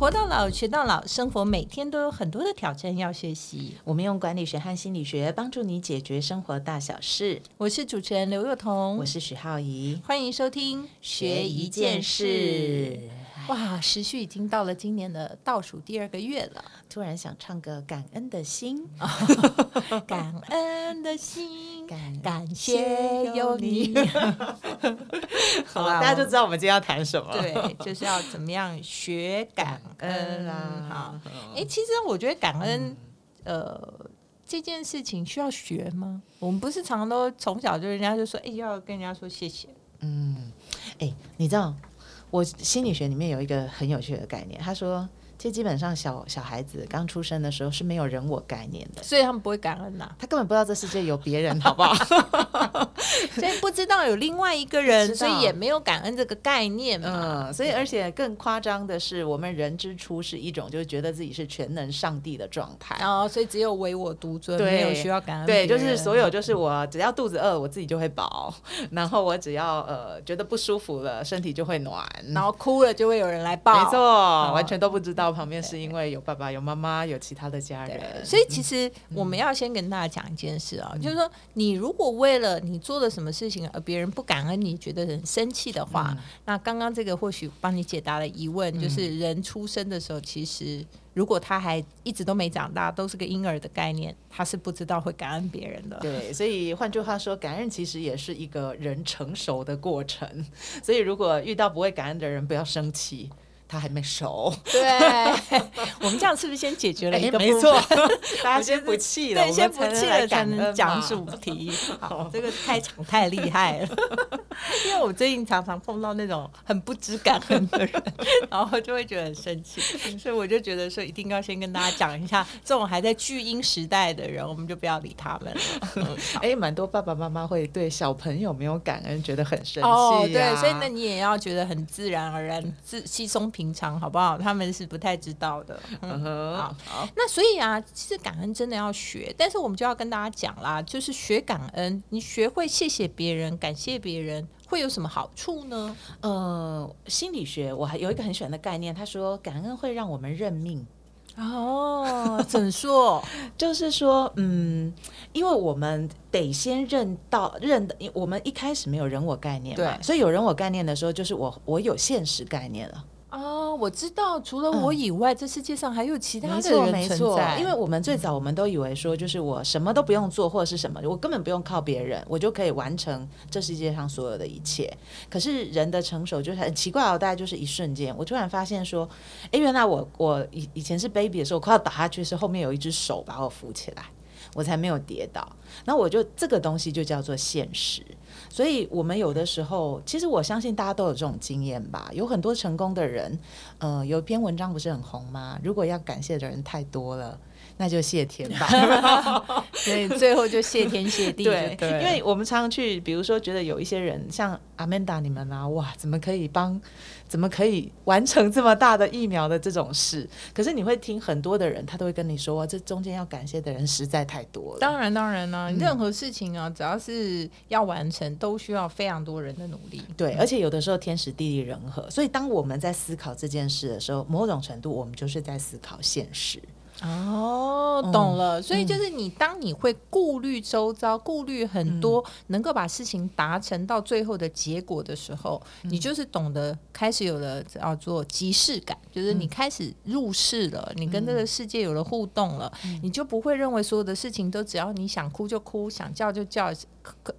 活到老，学到老，生活每天都有很多的挑战要学习。我们用管理学和心理学帮助你解决生活大小事。我是主持人刘若彤，我是许浩怡，欢迎收听学一件事。哇，时序已经到了今年的倒数第二个月了，突然想唱个感恩的心，感恩的心，感感谢有你。好了，大家就知道我们今天要谈什么。对，就是要怎么样学感恩啊。好，哎，其实我觉得感恩，呃，这件事情需要学吗？我们不是常常都从小就人家就说，哎，要跟人家说谢谢。嗯，哎，你知道？我心理学里面有一个很有趣的概念，他说，其实基本上小小孩子刚出生的时候是没有人我概念的，所以他们不会感恩呐，他根本不知道这世界有别人，好不好？所以不知道有另外一个人，所以也没有感恩这个概念嘛。嗯，所以而且更夸张的是，我们人之初是一种就是觉得自己是全能上帝的状态，哦，所以只有唯我独尊，没有需要感恩。对，就是所有就是我只要肚子饿，我自己就会饱，然后我只要呃觉得不舒服了，身体就会暖，然后哭了就会有人来抱，没错，完全都不知道旁边是因为有爸爸、有妈妈、有其他的家人。所以其实我们要先跟大家讲一件事啊，就是说你如果为了你做了什么事情而别人不感恩你，觉得很生气的话，那刚刚这个或许帮你解答了疑问，就是人出生的时候，其实如果他还一直都没长大，都是个婴儿的概念，他是不知道会感恩别人的。对，所以换句话说，感恩其实也是一个人成熟的过程。所以如果遇到不会感恩的人，不要生气。他还没熟，对，我们这样是不是先解决了一个？没错，大家先不气了，对，先不气了才能讲主题。好，这个开场太厉害了，因为我最近常常碰到那种很不知感恩的人，然后就会觉得很生气，所以我就觉得说一定要先跟大家讲一下，这种还在巨婴时代的人，我们就不要理他们了。哎，蛮多爸爸妈妈会对小朋友没有感恩，觉得很生气。哦，对，所以那你也要觉得很自然而然、自稀松平。平常好不好？他们是不太知道的。好，那所以啊，其实感恩真的要学，但是我们就要跟大家讲啦，就是学感恩，你学会谢谢别人、感谢别人，会有什么好处呢？呃，心理学我还有一个很喜欢的概念，他说感恩会让我们认命。哦，怎说？就是说，嗯，因为我们得先认到认的，我们一开始没有人我概念嘛，所以有人我概念的时候，就是我我有现实概念了。哦，我知道，除了我以外，这世界上还有其他的人存在。因为我们最早我们都以为说，就是我什么都不用做，或者是什么，我根本不用靠别人，我就可以完成这世界上所有的一切。可是人的成熟就是很奇怪哦，大概就是一瞬间，我突然发现说，哎，原来我我以以前是 baby 的时候，快要倒下去是后面有一只手把我扶起来，我才没有跌倒。那我就这个东西就叫做现实。所以，我们有的时候，其实我相信大家都有这种经验吧。有很多成功的人，呃，有一篇文章不是很红吗？如果要感谢的人太多了，那就谢天吧。所以最后就谢天谢地。对，因为我们常常去，比如说觉得有一些人，像阿曼达你们啊，哇，怎么可以帮？怎么可以完成这么大的疫苗的这种事？可是你会听很多的人，他都会跟你说，这中间要感谢的人实在太多了。当然，当然呢，任何事情啊，只要是要完成，都需要非常多人的努力。对，而且有的时候天时地利人和，所以当我们在思考这件事的时候，某种程度我们就是在思考现实。哦，懂了。所以就是你，当你会顾虑周遭、顾虑很多，能够把事情达成到最后的结果的时候，你就是懂得开始有了叫做即视感，就是你开始入世了，你跟这个世界有了互动了，你就不会认为所有的事情都只要你想哭就哭，想叫就叫。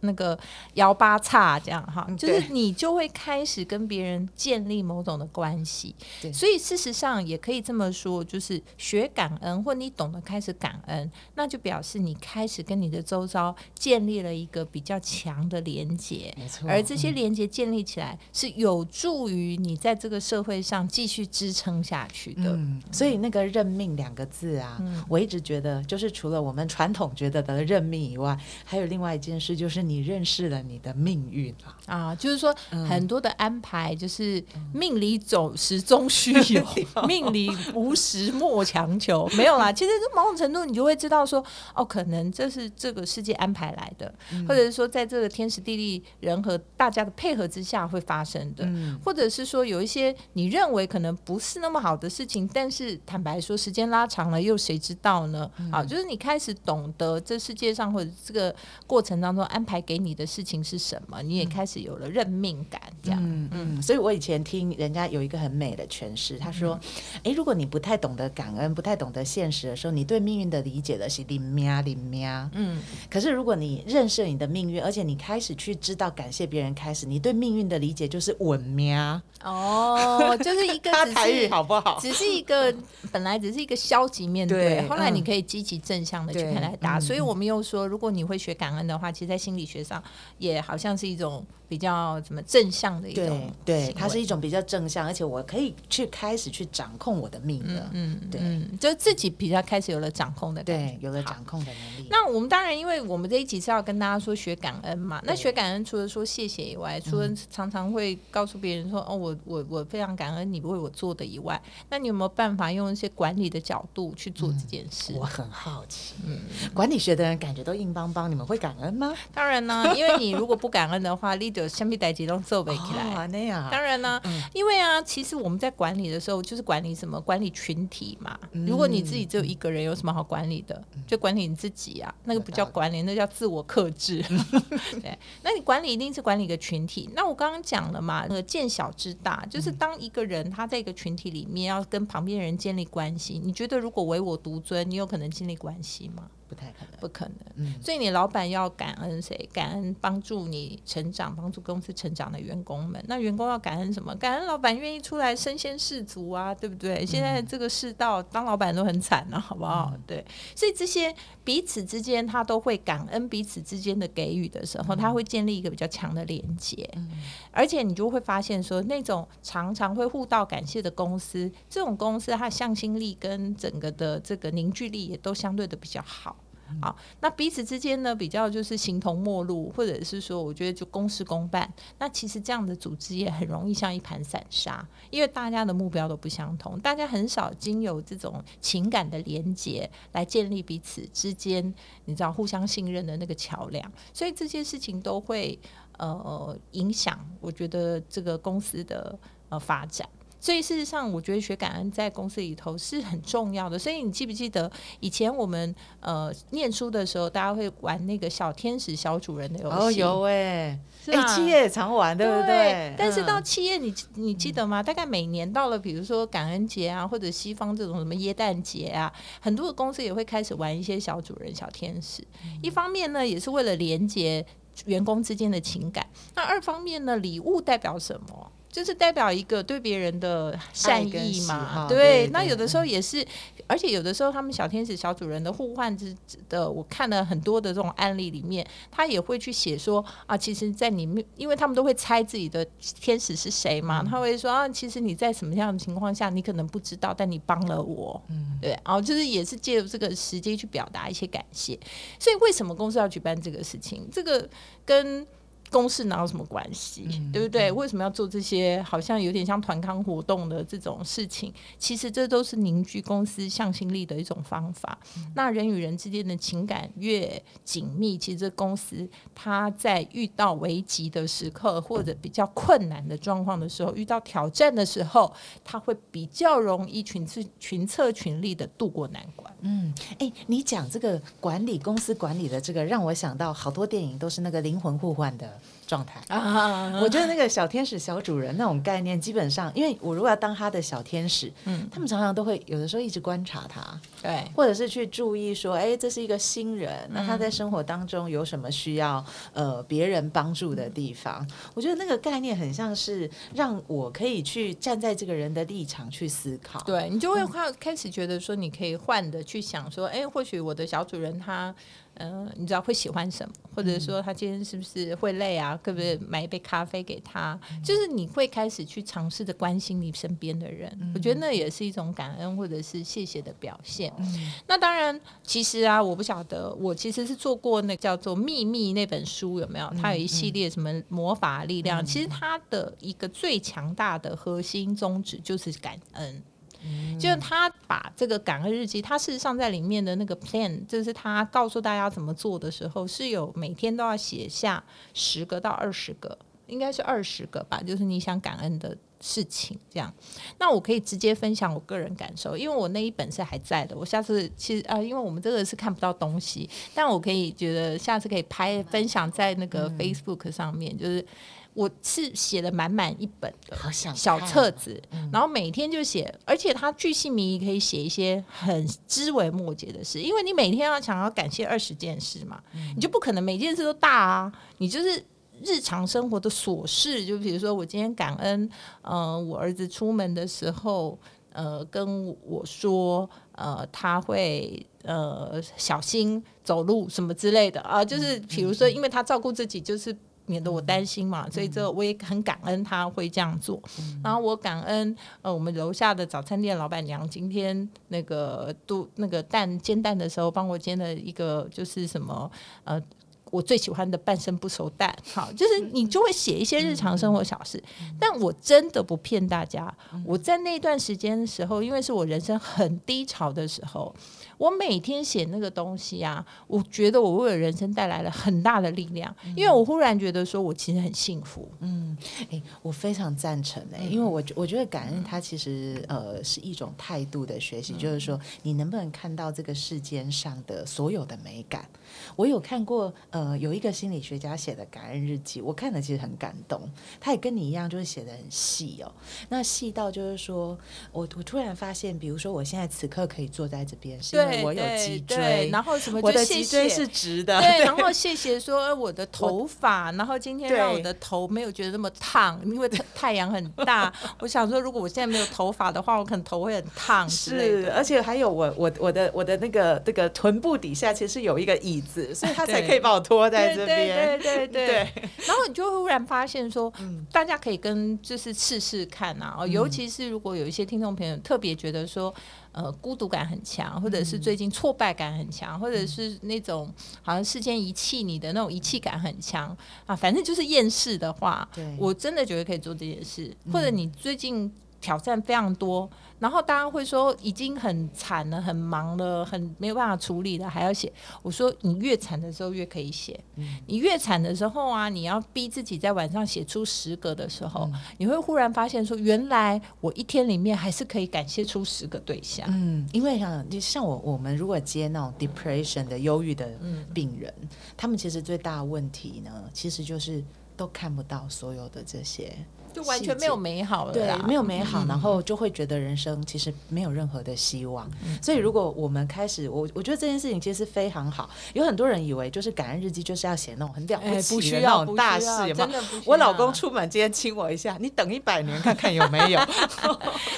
那个摇八叉这样哈，就是你就会开始跟别人建立某种的关系。所以事实上也可以这么说，就是学感恩，或你懂得开始感恩，那就表示你开始跟你的周遭建立了一个比较强的连接。没错，而这些连接建立起来是有助于你在这个社会上继续支撑下去的。所以那个认命两个字啊，我一直觉得，就是除了我们传统觉得的认命以外，还有另外一件事。就是你认识了你的命运啊！啊，就是说很多的安排，就是命里总时终须有，命里无时莫强求，没有啦。其实某种程度，你就会知道说，哦，可能这是这个世界安排来的，或者是说，在这个天时地利人和大家的配合之下会发生的，或者是说，有一些你认为可能不是那么好的事情，但是坦白说，时间拉长了，又谁知道呢？啊，就是你开始懂得这世界上或者这个过程当中安排给你的事情是什么，你也开始有了认命感，这样。嗯嗯。所以我以前听人家有一个很美的诠释，他说：“哎，如果你不太懂得感恩，不太懂得现实的时候，你对命运的理解的是零喵零喵。嗯，可是如果你认识你的命运，而且你开始去知道感谢别人，开始你对命运的理解就是稳喵。哦，就是一个 台语好不好？只是一个 本来只是一个消极面对，后来你可以积极正向的去看待它。所以我们又说，如果你会学感恩的话，其实，在心理学上也好像是一种。比较怎么正向的一种，对，它是一种比较正向，而且我可以去开始去掌控我的命了，嗯，对，就自己比较开始有了掌控的，对，有了掌控的能力。那我们当然，因为我们这一集是要跟大家说学感恩嘛，那学感恩除了说谢谢以外，除了常常会告诉别人说哦，我我我非常感恩你为我做的以外，那你有没有办法用一些管理的角度去做这件事？我很好奇，嗯，管理学的人感觉都硬邦邦，你们会感恩吗？当然呢，因为你如果不感恩的话，leader。相比代几都做不起来，当然呢，因为啊，其实我们在管理的时候，就是管理什么？管理群体嘛。如果你自己只有一个人，有什么好管理的？就管理你自己啊，那个不叫管理，那叫自我克制。对，那你管理一定是管理一个群体。那我刚刚讲了嘛，那个见小知大，就是当一个人他在一个群体里面要跟旁边人建立关系，你觉得如果唯我独尊，你有可能建立关系吗？不太可能，不可能。嗯，所以你老板要感恩谁？感恩帮助你成长、帮助公司成长的员工们。那员工要感恩什么？感恩老板愿意出来身先士卒啊，对不对？现在这个世道，当老板都很惨了，好不好？对，所以这些彼此之间，他都会感恩彼此之间的给予的时候，他会建立一个比较强的连接。嗯，而且你就会发现说，那种常常会互道感谢的公司，这种公司它的向心力跟整个的这个凝聚力也都相对的比较好。好，那彼此之间呢，比较就是形同陌路，或者是说，我觉得就公事公办。那其实这样的组织也很容易像一盘散沙，因为大家的目标都不相同，大家很少经由这种情感的连接来建立彼此之间，你知道互相信任的那个桥梁，所以这些事情都会呃影响，我觉得这个公司的呃发展。所以事实上，我觉得学感恩在公司里头是很重要的。所以你记不记得以前我们呃念书的时候，大家会玩那个小天使小主人的游戏？哦，有哎，哎，企业也常玩，对不对？但是到企业，你你记得吗？大概每年到了，比如说感恩节啊，或者西方这种什么耶诞节啊，很多的公司也会开始玩一些小主人、小天使。一方面呢，也是为了连接员工之间的情感；那二方面呢，礼物代表什么？就是代表一个对别人的善意嘛，对。那有的时候也是，而且有的时候他们小天使小主人的互换之的，我看了很多的这种案例里面，他也会去写说啊，其实，在你们，因为他们都会猜自己的天使是谁嘛，他会说啊，其实你在什么样的情况下，你可能不知道，但你帮了我，嗯，对。然后就是也是借由这个时机去表达一些感谢。所以为什么公司要举办这个事情？这个跟公事哪有什么关系，对不对？为什么要做这些好像有点像团康活动的这种事情？其实这都是凝聚公司向心力的一种方法。那人与人之间的情感越紧密，其实公司它在遇到危急的时刻或者比较困难的状况的时候，遇到挑战的时候，它会比较容易群策群策群力的渡过难关。嗯，哎，你讲这个管理公司管理的这个，让我想到好多电影都是那个灵魂互换的。状态。啊，我觉得那个小天使小主人那种概念，基本上，因为我如果要当他的小天使，嗯，他们常常都会有的时候一直观察他，对，或者是去注意说，哎，这是一个新人，那他在生活当中有什么需要呃别人帮助的地方？我觉得那个概念很像是让我可以去站在这个人的立场去思考，对你就会开开始觉得说，你可以换的去想说，哎，或许我的小主人他。嗯，你知道会喜欢什么，或者说他今天是不是会累啊？可不可以买一杯咖啡给他？就是你会开始去尝试着关心你身边的人，我觉得那也是一种感恩或者是谢谢的表现。那当然，其实啊，我不晓得，我其实是做过那叫做《秘密》那本书，有没有？它有一系列什么魔法力量？其实它的一个最强大的核心宗旨就是感恩。就是他把这个感恩日记，他事实上在里面的那个 plan，就是他告诉大家怎么做的时候，是有每天都要写下十个到二十个，应该是二十个吧，就是你想感恩的事情这样。那我可以直接分享我个人感受，因为我那一本是还在的。我下次其实啊、因为我们这个是看不到东西，但我可以觉得下次可以拍分享在那个 Facebook 上面，就是我是写了满满一本的。小册子，然后每天就写，而且他巨细靡遗，可以写一些很枝微末节的事，因为你每天要想要感谢二十件事嘛，你就不可能每件事都大啊，你就是。日常生活的琐事，就比如说我今天感恩，呃，我儿子出门的时候，呃，跟我说，呃，他会呃小心走路什么之类的啊，就是比如说，因为他照顾自己，就是免得我担心嘛，所以这我也很感恩他会这样做。然后我感恩呃我们楼下的早餐店老板娘今天那个都那个蛋煎蛋的时候帮我煎了一个就是什么呃。我最喜欢的半生不熟蛋，好，就是你就会写一些日常生活小事，但我真的不骗大家，我在那段时间的时候，因为是我人生很低潮的时候，我每天写那个东西啊，我觉得我为我人生带来了很大的力量，因为我忽然觉得说我其实很幸福，嗯哎、我非常赞成哎、因为我我觉得感恩它其实呃是一种态度的学习，就是说你能不能看到这个世间上的所有的美感。我有看过呃有一个心理学家写的感恩日记，我看了其实很感动，他也跟你一样，就是写的很细哦。那细到就是说我我突然发现，比如说我现在此刻可以坐在这边，是因为我有脊对椎，然后什么我的脊椎是直的，对，然后谢谢说呃我的头发，然后今天让我的头没有觉得那么烫，因为太太阳很大。我想说，如果我现在没有头发的话，我可能头会很烫之类是，的。而且还有我我我的我的那个那个臀部底下其实有一个椅子，所以他才可以把我拖在这对对边。对 对对对然后你就忽然发现说，嗯大家可以跟就是试试看啊，哦，尤其是如果有一些听众朋友特别觉得说，呃，孤独感很强，或者是最近挫败感很强，或者是那种好像世间遗弃你的那种遗弃感很强啊，反正就是厌世的话，我真的觉得可以做这件事，或者你最近挑战非常多，然后大家会说已经很惨了、很忙了、很没有办法处理了，还要写。我说你越惨的时候越可以写，你越惨的时候啊，你要逼自己在晚上写出十个的时候，你会忽然发现说，原来我一天里面还是可以感谢出十个对象。嗯，因为像就像我我们如果接那种 depression 的忧郁的病人，他们其实最大的问题呢，其实就是都看不到所有的这些。就完全没有美好了对啦，，没有美好，然后就会觉得人生其实没有任何的希望。嗯。所以，如果我们开始，我我觉得这件事情其实非常好。有很多人以为就是感恩日记就是要写那种很了不，起不需要，的那种大事，有没有？真的我老公出门今天亲我一下，你等一百年看看有没有？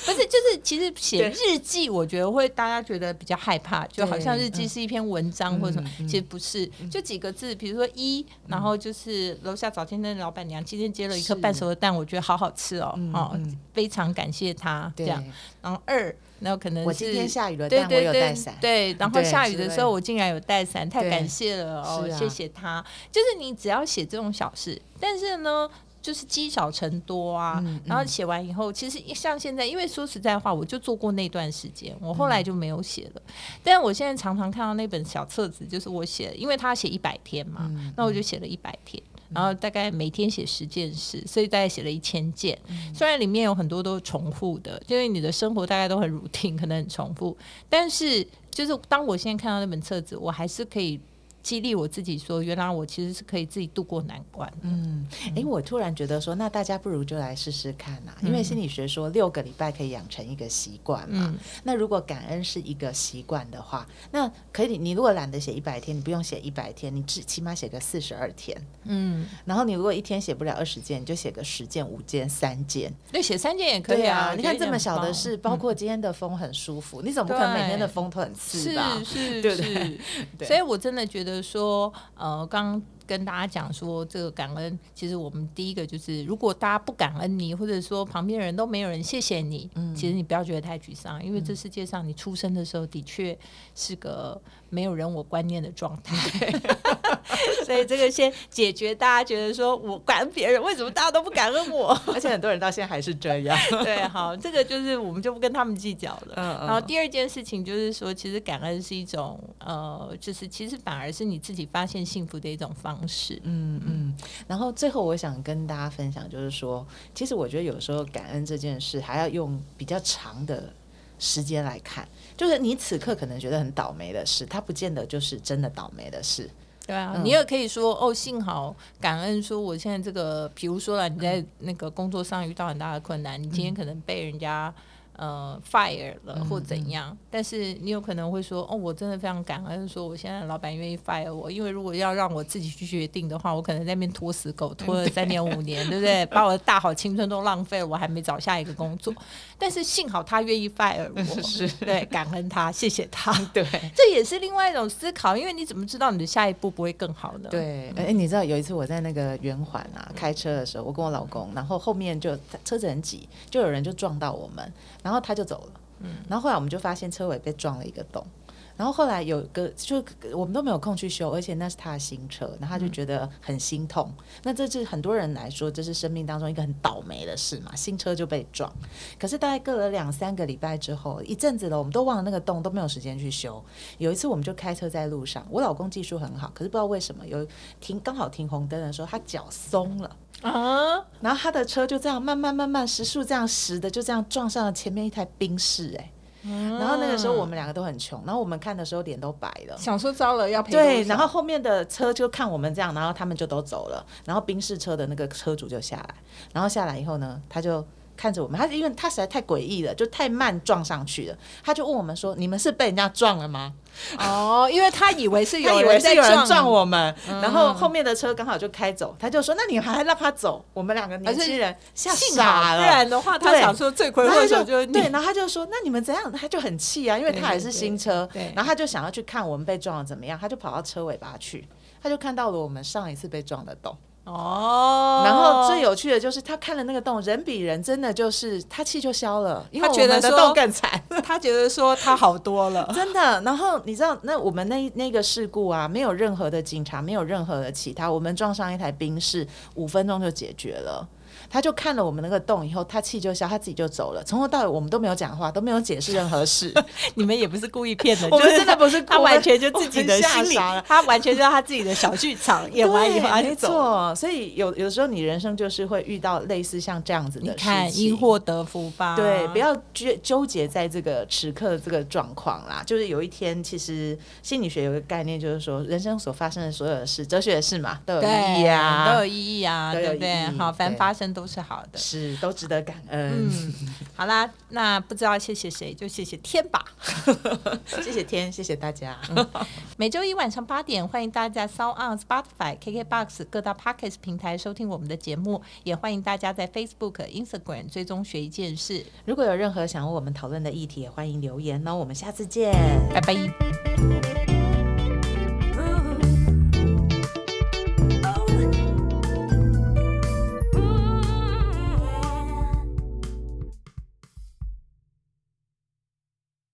不是，就是其实写日记，我觉得会大家觉得比较害怕，就好像日记是一篇文章或者什么，其实不是，就几个字，比如说一，然后就是楼下早餐店的老板娘今天接了一颗半熟的蛋，我觉得好好吃哦，嗯哦嗯，非常感谢他这，样。然后二，然后可能我今天是下雨了，但我对对对有带伞。对，然后下雨的时候我竟然有带伞，太感谢了哦，啊谢谢他。就是你只要写这种小事，但是呢。就是积少成多啊，嗯然后写完以后，其实像现在，因为说实在话，我就做过那段时间，我后嗯来就没有写了。但我现在常常看到那本小册子，就是我写，因为他写一百天嘛，嗯那我就写了一百天，然后大概每天写十件事，所以大概写了一千件。嗯虽然里面有很多都是重复的，因为你的生活大概都很 routine，可能很重复，但是就是当我现在看到那本册子，我还是可以激励我自己说，原来我其实是可以自己度过难关的。嗯，哎，我突然觉得说，那大家不如就来试试看呐、因为心理学说六个礼拜可以养成一个习惯嘛。嗯那如果感恩是一个习惯的话，那可以，你如果懒得写一百天，你不用写一百天，你至起码写个四十二天。嗯，然后你如果一天写不了二十件，你就写个十件、五件、三件。那，写三件也可以啊。你看这么小的事，包括今天的风很舒服，你怎么不可能每天的风都很刺吧？是是 对不对是，对所以我真的觉得说，呃，刚刚跟大家讲说，这个感恩，其实我们第一个就是，如果大家不感恩你，或者说旁边人都没有人谢谢你，嗯其实你不要觉得太沮丧，因为这世界上你出生的时候的确是个没有人我观念的状态。所以这个先解决大家觉得说我感恩别人，为什么大家都不感恩我？而且很多人到现在还是这样。对，好，这个就是我们就不跟他们计较了。嗯嗯然后第二件事情就是说，其实感恩是一种呃，就是其实反而是你自己发现幸福的一种方式。嗯嗯，然后最后我想跟大家分享，就是说，其实我觉得有时候感恩这件事还要用比较长的时间来看，就是你此刻可能觉得很倒霉的事，它不见得就是真的倒霉的事。对啊，嗯你也可以说哦，幸好感恩，说我现在这个，比如说了，你在那个工作上遇到很大的困难，你今天可能被人家。呃，fire 了或怎样，但是你有可能会说，哦，我真的非常感恩，说我现在老板愿意 fire 我，因为如果要让我自己去决定的话，我可能在那边拖死狗，拖了 三年五年，对不对？把我的大好青春都浪费了，我还没找下一个工作。但是幸好他愿意 fire 我，是对，感恩他，谢谢他。对这也是另外一种思考，因为你怎么知道你的下一步不会更好呢？对，哎、你知道有一次我在那个圆环啊开车的时候，我跟我老公，然后后面就车子很挤，就有人就撞到我们，然后他就走了。然后后来我们就发现车尾被撞了一个洞。然后后来有个就我们都没有空去修，而且那是他的新车，然后他就觉得很心痛。那这是很多人来说，这是生命当中一个很倒霉的事嘛，新车就被撞。可是大概隔了两三个礼拜之后，一阵子了，我们都忘了那个洞，都没有时间去修。有一次我们就开车在路上，我老公技术很好，可是不知道为什么有停刚好停红灯的时候，他脚松了。啊，然后他的车就这样慢慢慢慢时速这样时的就这样撞上了前面一台宾士哎、然后那个时候我们两个都很穷，然后我们看的时候脸都白了。想说糟了要赔对，然后后面的车就看我们这样，然后他们就都走了，然后宾士车的那个车主就下来，然后下来以后呢，他就看着我们，他因为他实在太诡异了，就太慢撞上去了，他就问我们说：“你们是被人家撞了吗？” 哦，因为他以为是有人人在撞撞我们，然后后面的车刚好就开走，他就说：“那你还让他走？”我们两个年轻人。吓幸好，傻了，不然的话他想说罪魁然后他就祸首就是你对，然后他就说：“那你们怎样？”他就很气啊，因为他也是新车。然后他就想要去看我们被撞的怎么样，他就跑到车尾巴去，他就看到了我们上一次被撞的洞。哦，然后最有趣的就是他看了那个洞，人比人真的就是他气就消了，因为他觉得我们的说洞更惨。他觉得说他好多了，真的，然后你知道，那我们那那个事故啊，没有任何的警察，没有任何的其他，我们撞上一台宾士，五分钟就解决了。他就看了我们那个洞以后，他气就消，他自己就走了。从头到尾我们都没有讲话，都没有解释任何事。你们也不是故意骗的，我们就是真的不是他故意完全就自己的心理 他完全就是他自己的小剧场，演完以后他对没就走。错。所以有有时候你人生就是会遇到类似像这样子的事你看，情因祸得福吧？对，不要纠纠结在这个此刻这个状况啦。就是有一天，其实心理学有个概念，就是说人生所发生的所有的事，哲学的事嘛，都有意义，啊，都有意义啊，对不对？好，凡发生都是好的。是都值得感恩。嗯，好啦，那不知道谢谢谁，就谢谢天吧。谢谢天，谢谢大家。每周一晚上八点，欢迎大家在 Sound On、Spotify、KKBox 各大 Podcast 平台收听我们的节目，也欢迎大家在 Facebook、Instagram 追踪学一件事。如果有任何想要我们讨论的议题，也欢迎留言哦。我们下次见。拜拜。